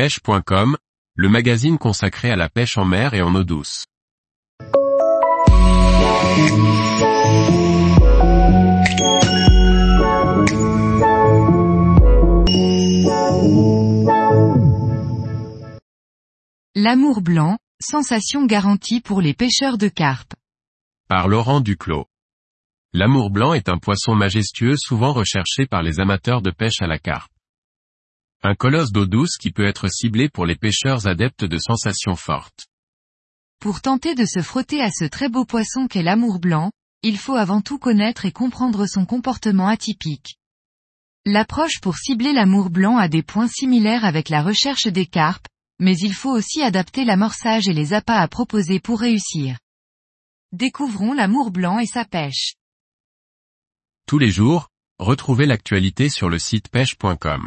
pêche.com, le magazine consacré à la pêche en mer et en eau douce. L'amour blanc, sensation garantie pour les pêcheurs de carpe. Par Laurent Duclos. L'amour blanc est un poisson majestueux souvent recherché par les amateurs de pêche à la carpe. Un colosse d'eau douce qui peut être ciblé pour les pêcheurs adeptes de sensations fortes. Pour tenter de se frotter à ce très beau poisson qu'est l'amour blanc, il faut avant tout connaître et comprendre son comportement atypique. L'approche pour cibler l'amour blanc a des points similaires avec la recherche des carpes, mais il faut aussi adapter l'amorçage et les appâts à proposer pour réussir. Découvrons l'amour blanc et sa pêche. Tous les jours, retrouvez l'actualité sur le site pêche.com.